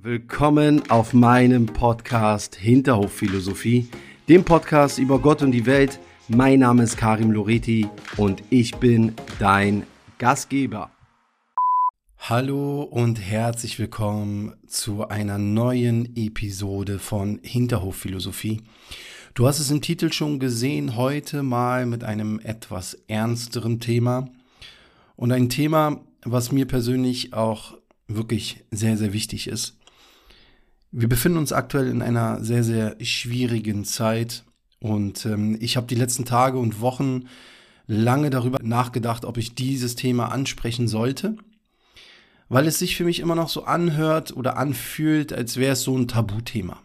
Willkommen auf meinem Podcast Hinterhofphilosophie, dem Podcast über Gott und die Welt. Mein Name ist Karim Loreti und ich bin dein Gastgeber. Hallo und herzlich willkommen zu einer neuen Episode von Hinterhofphilosophie. Du hast es im Titel schon gesehen, heute mal mit einem etwas ernsteren Thema und ein Thema, was mir persönlich auch wirklich sehr, sehr wichtig ist. Wir befinden uns aktuell in einer sehr, sehr schwierigen Zeit und ähm, ich habe die letzten Tage und Wochen lange darüber nachgedacht, ob ich dieses Thema ansprechen sollte, weil es sich für mich immer noch so anhört oder anfühlt, als wäre es so ein Tabuthema.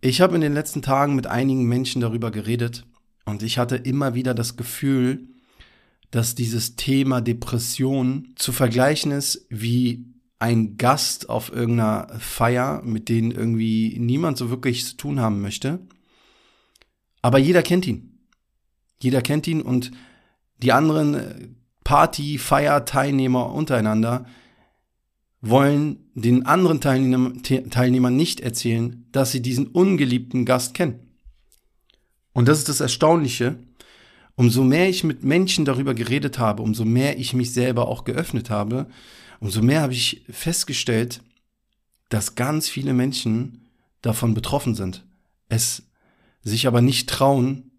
Ich habe in den letzten Tagen mit einigen Menschen darüber geredet und ich hatte immer wieder das Gefühl, dass dieses Thema Depression zu vergleichen ist wie ein Gast auf irgendeiner Feier, mit denen irgendwie niemand so wirklich zu tun haben möchte. Aber jeder kennt ihn. Jeder kennt ihn und die anderen äh, Party, Feier, Teilnehmer untereinander wollen den anderen Teilnehmern nicht erzählen, dass sie diesen ungeliebten Gast kennen. Und das ist das Erstaunliche. Umso mehr ich mit Menschen darüber geredet habe, umso mehr ich mich selber auch geöffnet habe, umso mehr habe ich festgestellt, dass ganz viele Menschen davon betroffen sind, es sich aber nicht trauen,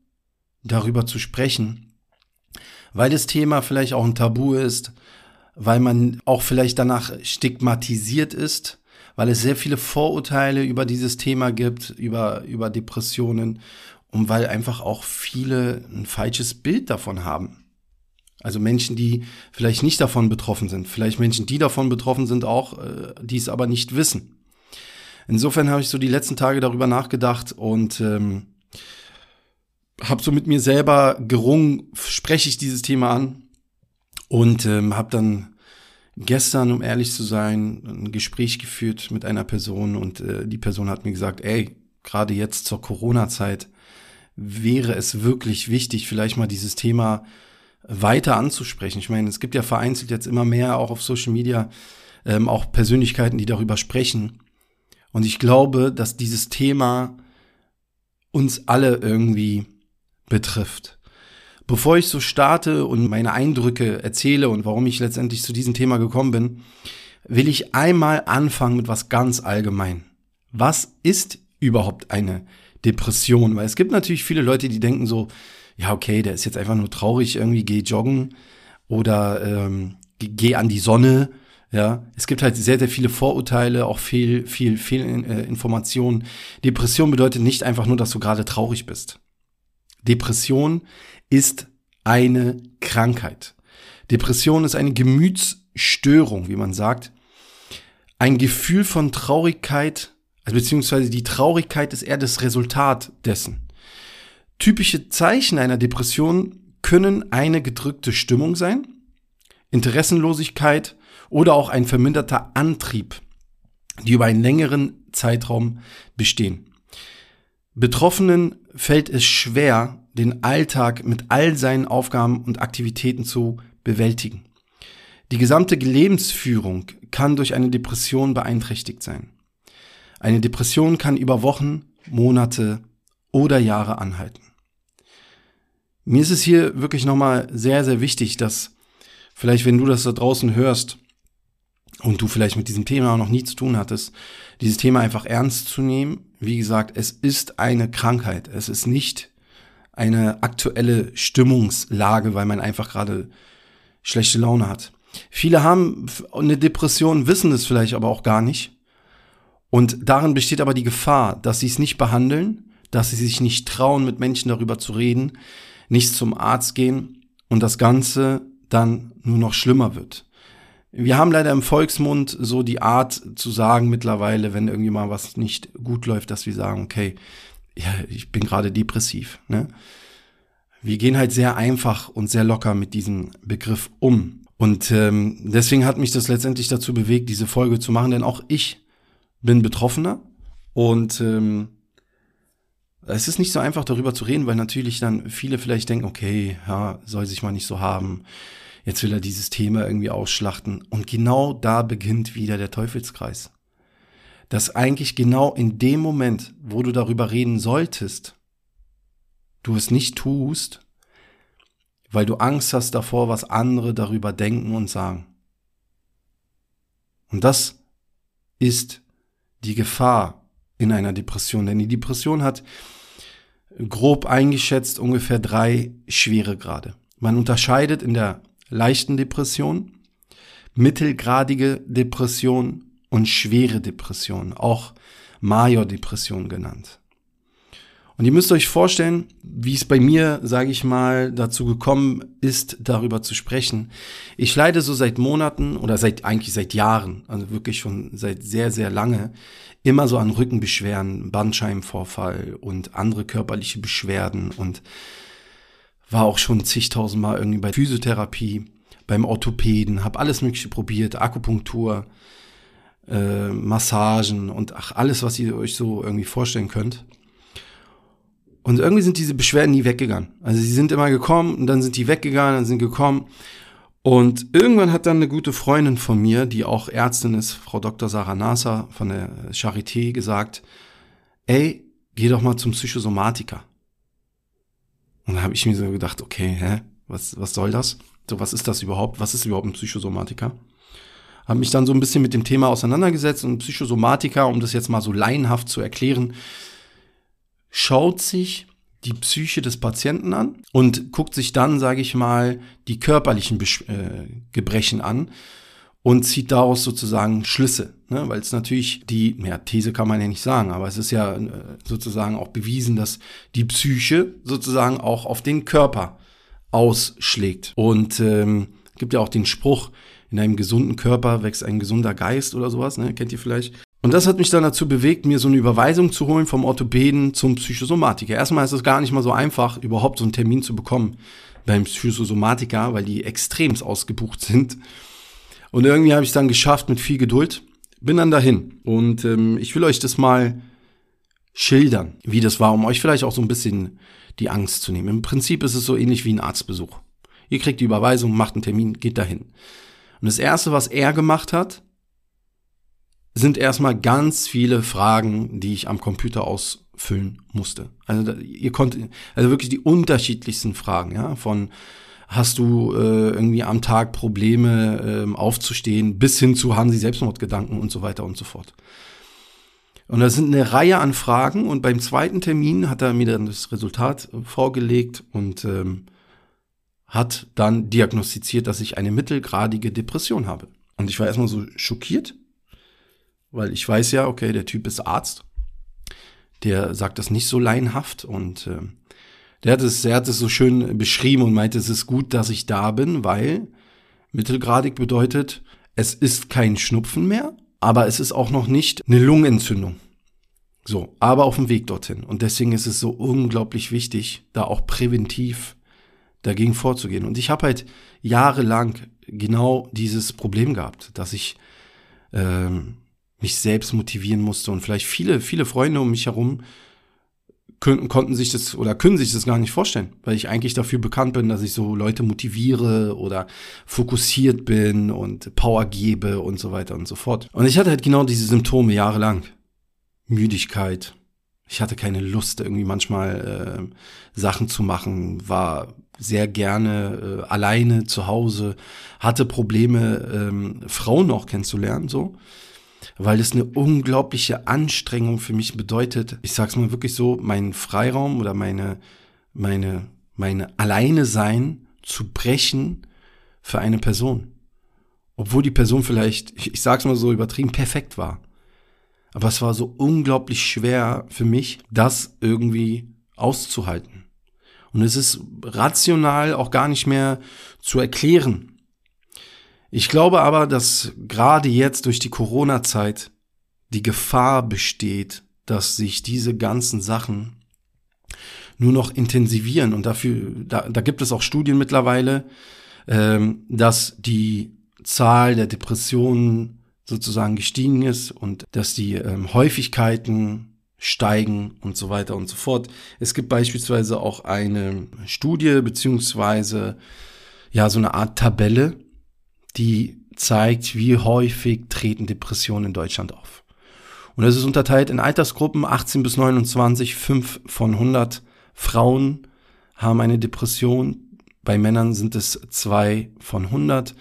darüber zu sprechen, weil das Thema vielleicht auch ein Tabu ist, weil man auch vielleicht danach stigmatisiert ist, weil es sehr viele Vorurteile über dieses Thema gibt, über, über Depressionen und weil einfach auch viele ein falsches Bild davon haben. Also Menschen, die vielleicht nicht davon betroffen sind, vielleicht Menschen, die davon betroffen sind, auch, äh, die es aber nicht wissen. Insofern habe ich so die letzten Tage darüber nachgedacht und ähm, habe so mit mir selber gerungen, spreche ich dieses Thema an und ähm, habe dann gestern, um ehrlich zu sein, ein Gespräch geführt mit einer Person und äh, die Person hat mir gesagt, ey, gerade jetzt zur Corona-Zeit wäre es wirklich wichtig, vielleicht mal dieses Thema weiter anzusprechen. Ich meine, es gibt ja vereinzelt jetzt immer mehr auch auf Social Media ähm, auch Persönlichkeiten, die darüber sprechen. Und ich glaube, dass dieses Thema uns alle irgendwie betrifft. Bevor ich so starte und meine Eindrücke erzähle und warum ich letztendlich zu diesem Thema gekommen bin, will ich einmal anfangen mit was ganz allgemein. Was ist überhaupt eine Depression? Weil es gibt natürlich viele Leute, die denken so, ja, okay, der ist jetzt einfach nur traurig, irgendwie geh joggen oder ähm, geh an die Sonne. Ja, es gibt halt sehr, sehr viele Vorurteile, auch viel, viel, viel äh, Informationen. Depression bedeutet nicht einfach nur, dass du gerade traurig bist. Depression ist eine Krankheit. Depression ist eine Gemütsstörung, wie man sagt. Ein Gefühl von Traurigkeit, also beziehungsweise die Traurigkeit ist eher das Resultat dessen. Typische Zeichen einer Depression können eine gedrückte Stimmung sein, Interessenlosigkeit oder auch ein verminderter Antrieb, die über einen längeren Zeitraum bestehen. Betroffenen fällt es schwer, den Alltag mit all seinen Aufgaben und Aktivitäten zu bewältigen. Die gesamte Lebensführung kann durch eine Depression beeinträchtigt sein. Eine Depression kann über Wochen, Monate oder Jahre anhalten. Mir ist es hier wirklich nochmal sehr, sehr wichtig, dass vielleicht, wenn du das da draußen hörst und du vielleicht mit diesem Thema noch nie zu tun hattest, dieses Thema einfach ernst zu nehmen. Wie gesagt, es ist eine Krankheit. Es ist nicht eine aktuelle Stimmungslage, weil man einfach gerade schlechte Laune hat. Viele haben eine Depression, wissen es vielleicht aber auch gar nicht. Und darin besteht aber die Gefahr, dass sie es nicht behandeln, dass sie sich nicht trauen, mit Menschen darüber zu reden, nicht zum Arzt gehen und das Ganze dann nur noch schlimmer wird. Wir haben leider im Volksmund so die Art zu sagen mittlerweile, wenn irgendwie mal was nicht gut läuft, dass wir sagen, okay, ja, ich bin gerade depressiv. Ne? Wir gehen halt sehr einfach und sehr locker mit diesem Begriff um. Und ähm, deswegen hat mich das letztendlich dazu bewegt, diese Folge zu machen, denn auch ich bin Betroffener und ähm, es ist nicht so einfach darüber zu reden, weil natürlich dann viele vielleicht denken, okay, ja, soll sich mal nicht so haben. Jetzt will er dieses Thema irgendwie ausschlachten. Und genau da beginnt wieder der Teufelskreis. dass eigentlich genau in dem Moment, wo du darüber reden solltest, du es nicht tust, weil du Angst hast davor, was andere darüber denken und sagen. Und das ist die Gefahr in einer Depression, denn die Depression hat grob eingeschätzt ungefähr drei Schweregrade. Man unterscheidet in der leichten Depression, mittelgradige Depression und schwere Depression, auch Major-Depression genannt. Und ihr müsst euch vorstellen, wie es bei mir, sage ich mal, dazu gekommen ist, darüber zu sprechen. Ich leide so seit Monaten oder seit eigentlich seit Jahren, also wirklich schon seit sehr, sehr lange, immer so an Rückenbeschwerden, Bandscheibenvorfall und andere körperliche Beschwerden und war auch schon zigtausendmal irgendwie bei Physiotherapie, beim Orthopäden, habe alles Mögliche probiert, Akupunktur, äh, Massagen und ach, alles, was ihr euch so irgendwie vorstellen könnt. Und irgendwie sind diese Beschwerden nie weggegangen. Also sie sind immer gekommen und dann sind die weggegangen, dann sind gekommen. Und irgendwann hat dann eine gute Freundin von mir, die auch Ärztin ist, Frau Dr. Sarah Nasser von der Charité, gesagt, ey, geh doch mal zum Psychosomatiker. Und da habe ich mir so gedacht, okay, hä, was, was soll das? So, was ist das überhaupt? Was ist überhaupt ein Psychosomatiker? Habe mich dann so ein bisschen mit dem Thema auseinandergesetzt und Psychosomatiker, um das jetzt mal so laienhaft zu erklären, schaut sich die Psyche des Patienten an und guckt sich dann, sage ich mal, die körperlichen Besch äh, Gebrechen an und zieht daraus sozusagen Schlüsse, ne? weil es natürlich die, ja, These kann man ja nicht sagen, aber es ist ja äh, sozusagen auch bewiesen, dass die Psyche sozusagen auch auf den Körper ausschlägt. Und ähm, gibt ja auch den Spruch, in einem gesunden Körper wächst ein gesunder Geist oder sowas, ne? kennt ihr vielleicht. Und das hat mich dann dazu bewegt, mir so eine Überweisung zu holen vom Orthopäden zum Psychosomatiker. Erstmal ist es gar nicht mal so einfach, überhaupt so einen Termin zu bekommen beim Psychosomatiker, weil die extremst ausgebucht sind. Und irgendwie habe ich es dann geschafft mit viel Geduld. Bin dann dahin. Und ähm, ich will euch das mal schildern, wie das war, um euch vielleicht auch so ein bisschen die Angst zu nehmen. Im Prinzip ist es so ähnlich wie ein Arztbesuch. Ihr kriegt die Überweisung, macht einen Termin, geht dahin. Und das erste, was er gemacht hat, sind erstmal ganz viele Fragen, die ich am Computer ausfüllen musste. Also ihr konntet, also wirklich die unterschiedlichsten Fragen, ja, von hast du äh, irgendwie am Tag Probleme äh, aufzustehen, bis hin zu haben sie Selbstmordgedanken und so weiter und so fort. Und da sind eine Reihe an Fragen und beim zweiten Termin hat er mir dann das Resultat vorgelegt und ähm, hat dann diagnostiziert, dass ich eine mittelgradige Depression habe. Und ich war erstmal so schockiert weil ich weiß ja, okay, der Typ ist Arzt. Der sagt das nicht so laienhaft und äh, der hat es, er hat es so schön beschrieben und meinte, es ist gut, dass ich da bin, weil mittelgradig bedeutet, es ist kein Schnupfen mehr, aber es ist auch noch nicht eine Lungenentzündung. So, aber auf dem Weg dorthin. Und deswegen ist es so unglaublich wichtig, da auch präventiv dagegen vorzugehen. Und ich habe halt jahrelang genau dieses Problem gehabt, dass ich ähm, mich selbst motivieren musste und vielleicht viele, viele Freunde um mich herum konnten sich das oder können sich das gar nicht vorstellen, weil ich eigentlich dafür bekannt bin, dass ich so Leute motiviere oder fokussiert bin und Power gebe und so weiter und so fort. Und ich hatte halt genau diese Symptome jahrelang. Müdigkeit. Ich hatte keine Lust, irgendwie manchmal äh, Sachen zu machen, war sehr gerne äh, alleine zu Hause, hatte Probleme, ähm, Frauen auch kennenzulernen, so weil es eine unglaubliche Anstrengung für mich bedeutet. Ich sag's mal wirklich so, meinen Freiraum oder meine, meine, meine Alleine sein zu brechen für eine Person. Obwohl die Person vielleicht, ich, sag's mal so übertrieben, perfekt war. Aber es war so unglaublich schwer für mich, das irgendwie auszuhalten. Und es ist rational auch gar nicht mehr zu erklären. Ich glaube aber, dass gerade jetzt durch die Corona-Zeit die Gefahr besteht, dass sich diese ganzen Sachen nur noch intensivieren. Und dafür, da, da gibt es auch Studien mittlerweile, ähm, dass die Zahl der Depressionen sozusagen gestiegen ist und dass die ähm, Häufigkeiten steigen und so weiter und so fort. Es gibt beispielsweise auch eine Studie beziehungsweise ja so eine Art Tabelle, die zeigt, wie häufig treten Depressionen in Deutschland auf. Und das ist unterteilt in Altersgruppen 18 bis 29, 5 von 100 Frauen haben eine Depression. Bei Männern sind es 2 von 100.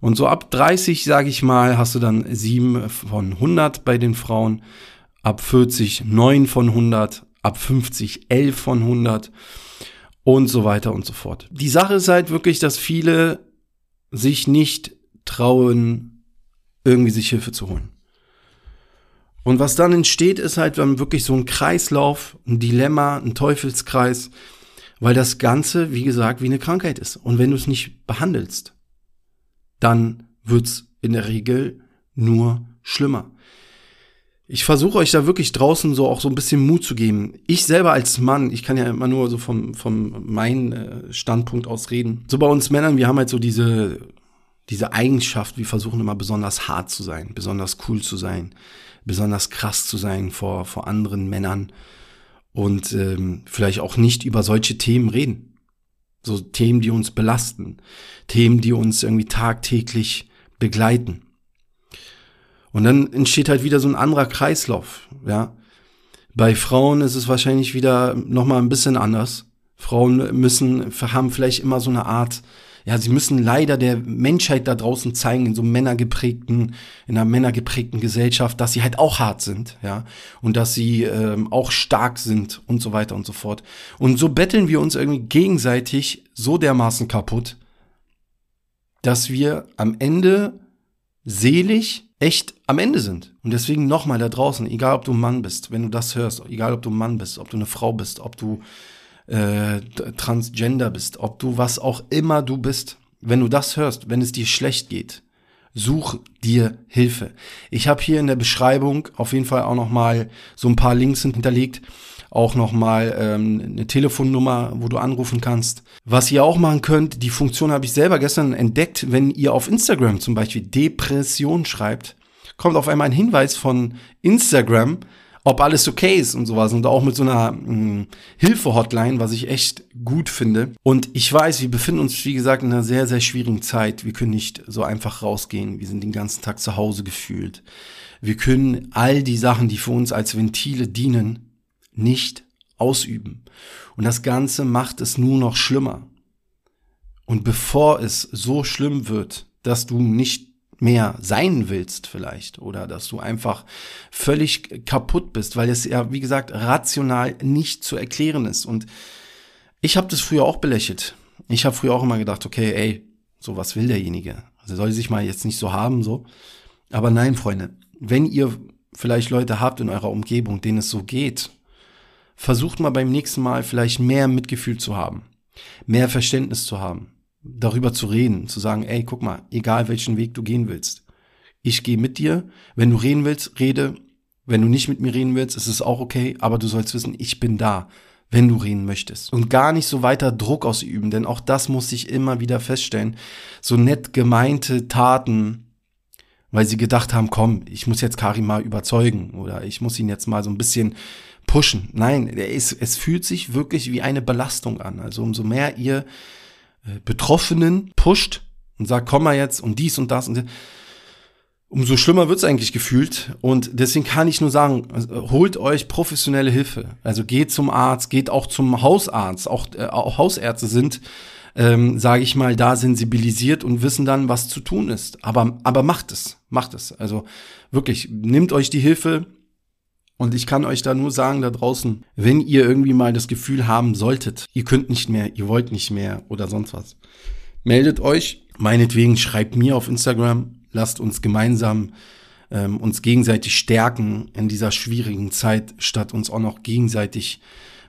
Und so ab 30, sage ich mal, hast du dann 7 von 100 bei den Frauen. Ab 40 9 von 100. Ab 50 11 von 100. Und so weiter und so fort. Die Sache ist halt wirklich, dass viele sich nicht trauen, irgendwie sich Hilfe zu holen. Und was dann entsteht, ist halt dann wirklich so ein Kreislauf, ein Dilemma, ein Teufelskreis, weil das Ganze, wie gesagt, wie eine Krankheit ist. Und wenn du es nicht behandelst, dann wird's in der Regel nur schlimmer. Ich versuche euch da wirklich draußen so auch so ein bisschen Mut zu geben. Ich selber als Mann, ich kann ja immer nur so vom, vom meinen äh, Standpunkt aus reden. So bei uns Männern, wir haben halt so diese, diese Eigenschaft, wir versuchen immer besonders hart zu sein, besonders cool zu sein, besonders krass zu sein vor, vor anderen Männern und ähm, vielleicht auch nicht über solche Themen reden. So Themen, die uns belasten, Themen, die uns irgendwie tagtäglich begleiten. Und dann entsteht halt wieder so ein anderer Kreislauf, ja. Bei Frauen ist es wahrscheinlich wieder nochmal ein bisschen anders. Frauen müssen, haben vielleicht immer so eine Art ja, sie müssen leider der Menschheit da draußen zeigen, in so männergeprägten, in einer männergeprägten Gesellschaft, dass sie halt auch hart sind, ja, und dass sie ähm, auch stark sind und so weiter und so fort. Und so betteln wir uns irgendwie gegenseitig so dermaßen kaputt, dass wir am Ende selig echt am Ende sind. Und deswegen nochmal da draußen, egal ob du ein Mann bist, wenn du das hörst, egal ob du ein Mann bist, ob du eine Frau bist, ob du äh, Transgender bist, ob du was auch immer du bist, wenn du das hörst, wenn es dir schlecht geht, such dir Hilfe. Ich habe hier in der Beschreibung auf jeden Fall auch noch mal so ein paar Links hinterlegt, auch noch mal ähm, eine Telefonnummer, wo du anrufen kannst. Was ihr auch machen könnt, die Funktion habe ich selber gestern entdeckt, wenn ihr auf Instagram zum Beispiel Depression schreibt, kommt auf einmal ein Hinweis von Instagram, ob alles okay ist und sowas. Und auch mit so einer hm, Hilfe-Hotline, was ich echt gut finde. Und ich weiß, wir befinden uns, wie gesagt, in einer sehr, sehr schwierigen Zeit. Wir können nicht so einfach rausgehen. Wir sind den ganzen Tag zu Hause gefühlt. Wir können all die Sachen, die für uns als Ventile dienen, nicht ausüben. Und das Ganze macht es nur noch schlimmer. Und bevor es so schlimm wird, dass du nicht mehr sein willst vielleicht oder dass du einfach völlig kaputt bist, weil es ja, wie gesagt, rational nicht zu erklären ist. Und ich habe das früher auch belächelt. Ich habe früher auch immer gedacht, okay, ey, so was will derjenige. Also soll sich mal jetzt nicht so haben, so. Aber nein, Freunde, wenn ihr vielleicht Leute habt in eurer Umgebung, denen es so geht, versucht mal beim nächsten Mal vielleicht mehr Mitgefühl zu haben, mehr Verständnis zu haben darüber zu reden, zu sagen, ey, guck mal, egal welchen Weg du gehen willst, ich gehe mit dir. Wenn du reden willst, rede. Wenn du nicht mit mir reden willst, ist es auch okay, aber du sollst wissen, ich bin da, wenn du reden möchtest. Und gar nicht so weiter Druck ausüben, denn auch das muss ich immer wieder feststellen. So nett gemeinte Taten, weil sie gedacht haben, komm, ich muss jetzt Karim mal überzeugen oder ich muss ihn jetzt mal so ein bisschen pushen. Nein, es, es fühlt sich wirklich wie eine Belastung an. Also umso mehr ihr äh, Betroffenen pusht und sagt, komm mal jetzt und dies und das und umso schlimmer wird's eigentlich gefühlt. Und deswegen kann ich nur sagen, also, holt euch professionelle Hilfe. Also geht zum Arzt, geht auch zum Hausarzt. Auch, äh, auch Hausärzte sind, ähm, sage ich mal, da sensibilisiert und wissen dann, was zu tun ist. Aber, aber macht es, macht es. Also wirklich, nehmt euch die Hilfe, und ich kann euch da nur sagen da draußen, wenn ihr irgendwie mal das Gefühl haben solltet, ihr könnt nicht mehr, ihr wollt nicht mehr oder sonst was, meldet euch. Meinetwegen schreibt mir auf Instagram, lasst uns gemeinsam ähm, uns gegenseitig stärken in dieser schwierigen Zeit, statt uns auch noch gegenseitig,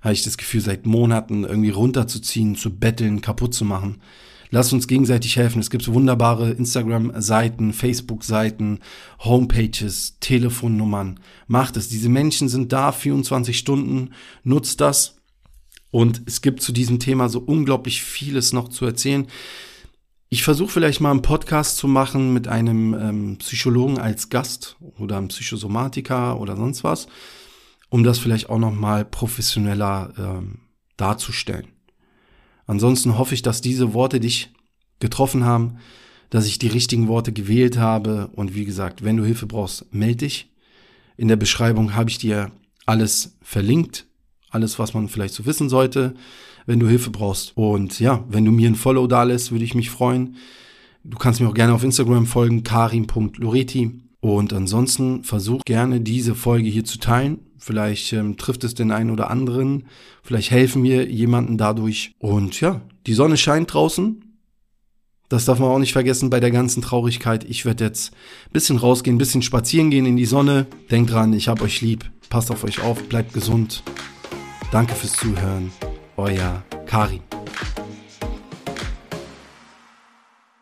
habe ich das Gefühl, seit Monaten irgendwie runterzuziehen, zu betteln, kaputt zu machen. Lasst uns gegenseitig helfen. Es gibt wunderbare Instagram-Seiten, Facebook-Seiten, Homepages, Telefonnummern. Macht es. Diese Menschen sind da 24 Stunden. Nutzt das. Und es gibt zu diesem Thema so unglaublich vieles noch zu erzählen. Ich versuche vielleicht mal einen Podcast zu machen mit einem ähm, Psychologen als Gast oder einem Psychosomatiker oder sonst was, um das vielleicht auch noch mal professioneller ähm, darzustellen. Ansonsten hoffe ich, dass diese Worte dich getroffen haben, dass ich die richtigen Worte gewählt habe. Und wie gesagt, wenn du Hilfe brauchst, melde dich. In der Beschreibung habe ich dir alles verlinkt, alles, was man vielleicht so wissen sollte, wenn du Hilfe brauchst. Und ja, wenn du mir ein Follow da lässt, würde ich mich freuen. Du kannst mir auch gerne auf Instagram folgen, karim.loreti. Und ansonsten versuch gerne diese Folge hier zu teilen. Vielleicht ähm, trifft es den einen oder anderen. Vielleicht helfen wir jemanden dadurch. Und ja, die Sonne scheint draußen. Das darf man auch nicht vergessen bei der ganzen Traurigkeit. Ich werde jetzt ein bisschen rausgehen, ein bisschen spazieren gehen in die Sonne. Denkt dran, ich hab euch lieb. Passt auf euch auf, bleibt gesund. Danke fürs Zuhören. Euer Karin.